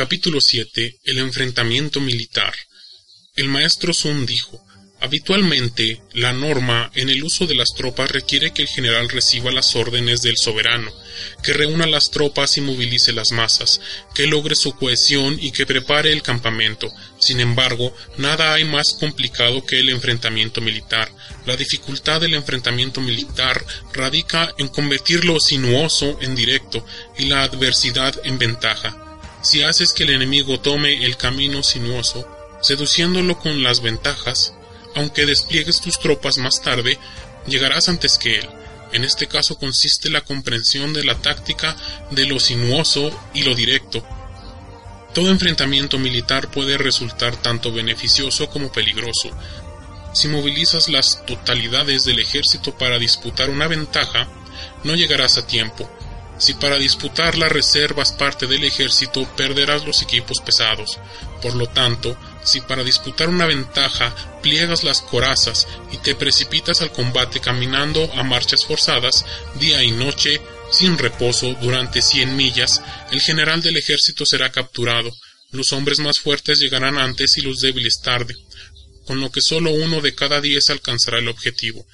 Capítulo 7. El enfrentamiento militar. El maestro Sun dijo, Habitualmente, la norma en el uso de las tropas requiere que el general reciba las órdenes del soberano, que reúna las tropas y movilice las masas, que logre su cohesión y que prepare el campamento. Sin embargo, nada hay más complicado que el enfrentamiento militar. La dificultad del enfrentamiento militar radica en convertir lo sinuoso en directo y la adversidad en ventaja. Si haces que el enemigo tome el camino sinuoso, seduciéndolo con las ventajas, aunque despliegues tus tropas más tarde, llegarás antes que él. En este caso consiste la comprensión de la táctica de lo sinuoso y lo directo. Todo enfrentamiento militar puede resultar tanto beneficioso como peligroso. Si movilizas las totalidades del ejército para disputar una ventaja, no llegarás a tiempo, si para disputar las reservas parte del ejército, perderás los equipos pesados. Por lo tanto, si para disputar una ventaja pliegas las corazas y te precipitas al combate caminando a marchas forzadas, día y noche, sin reposo, durante cien millas, el general del ejército será capturado. Los hombres más fuertes llegarán antes y los débiles tarde, con lo que solo uno de cada diez alcanzará el objetivo.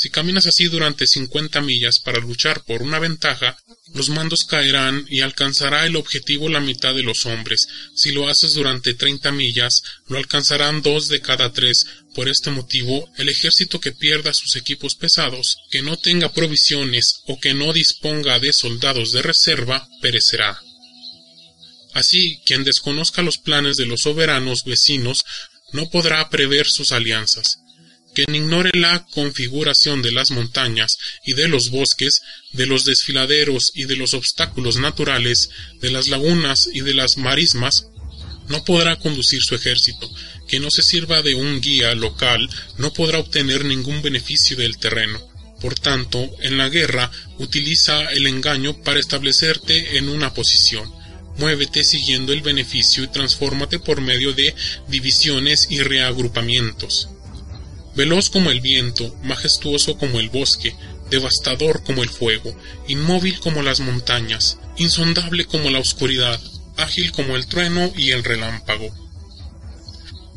Si caminas así durante cincuenta millas para luchar por una ventaja, los mandos caerán y alcanzará el objetivo la mitad de los hombres. Si lo haces durante treinta millas, lo alcanzarán dos de cada tres. Por este motivo, el ejército que pierda sus equipos pesados, que no tenga provisiones o que no disponga de soldados de reserva, perecerá. Así, quien desconozca los planes de los soberanos vecinos no podrá prever sus alianzas quien ignore la configuración de las montañas y de los bosques, de los desfiladeros y de los obstáculos naturales, de las lagunas y de las marismas, no podrá conducir su ejército. Quien no se sirva de un guía local no podrá obtener ningún beneficio del terreno. Por tanto, en la guerra utiliza el engaño para establecerte en una posición. Muévete siguiendo el beneficio y transfórmate por medio de divisiones y reagrupamientos veloz como el viento, majestuoso como el bosque, devastador como el fuego, inmóvil como las montañas, insondable como la oscuridad, ágil como el trueno y el relámpago.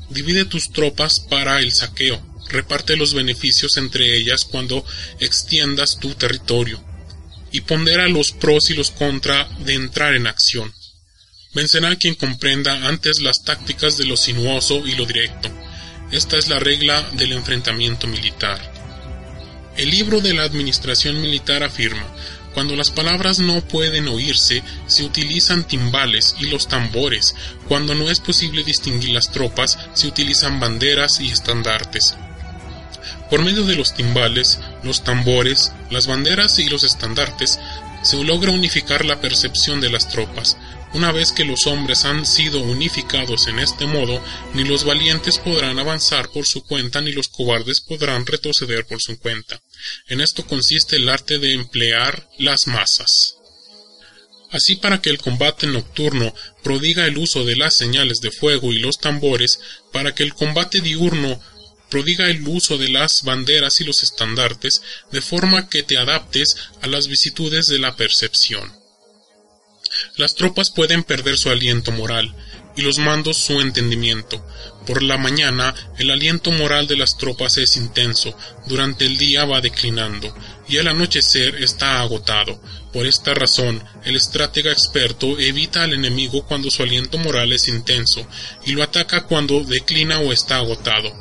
Divide tus tropas para el saqueo, reparte los beneficios entre ellas cuando extiendas tu territorio, y pondera los pros y los contra de entrar en acción. Vencerá quien comprenda antes las tácticas de lo sinuoso y lo directo, esta es la regla del enfrentamiento militar. El libro de la Administración Militar afirma, cuando las palabras no pueden oírse, se utilizan timbales y los tambores. Cuando no es posible distinguir las tropas, se utilizan banderas y estandartes. Por medio de los timbales, los tambores, las banderas y los estandartes, se logra unificar la percepción de las tropas. Una vez que los hombres han sido unificados en este modo, ni los valientes podrán avanzar por su cuenta, ni los cobardes podrán retroceder por su cuenta. En esto consiste el arte de emplear las masas. Así para que el combate nocturno prodiga el uso de las señales de fuego y los tambores, para que el combate diurno prodiga el uso de las banderas y los estandartes, de forma que te adaptes a las vicitudes de la percepción. Las tropas pueden perder su aliento moral y los mandos su entendimiento. Por la mañana el aliento moral de las tropas es intenso, durante el día va declinando, y al anochecer está agotado. Por esta razón, el estratega experto evita al enemigo cuando su aliento moral es intenso, y lo ataca cuando declina o está agotado.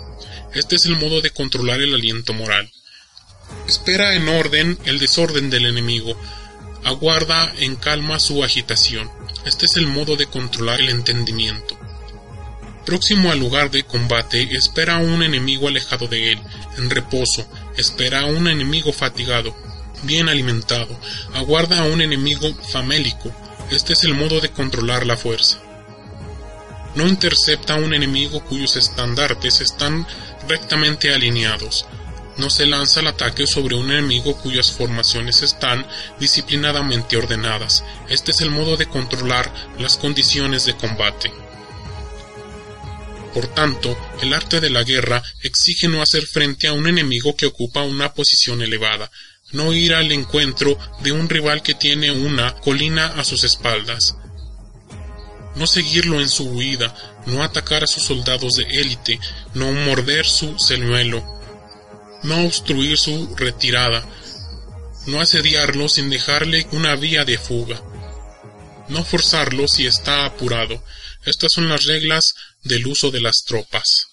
Este es el modo de controlar el aliento moral. Espera en orden el desorden del enemigo, aguarda en calma su agitación. Este es el modo de controlar el entendimiento. Próximo al lugar de combate, espera a un enemigo alejado de él, en reposo, espera a un enemigo fatigado, bien alimentado, aguarda a un enemigo famélico. Este es el modo de controlar la fuerza. No intercepta a un enemigo cuyos estandartes están rectamente alineados, no se lanza el ataque sobre un enemigo cuyas formaciones están disciplinadamente ordenadas. Este es el modo de controlar las condiciones de combate. Por tanto, el arte de la guerra exige no hacer frente a un enemigo que ocupa una posición elevada, no ir al encuentro de un rival que tiene una colina a sus espaldas. no seguirlo en su huida, no atacar a sus soldados de élite, no morder su señuelo, no obstruir su retirada, no asediarlo sin dejarle una vía de fuga, no forzarlo si está apurado. Estas son las reglas del uso de las tropas.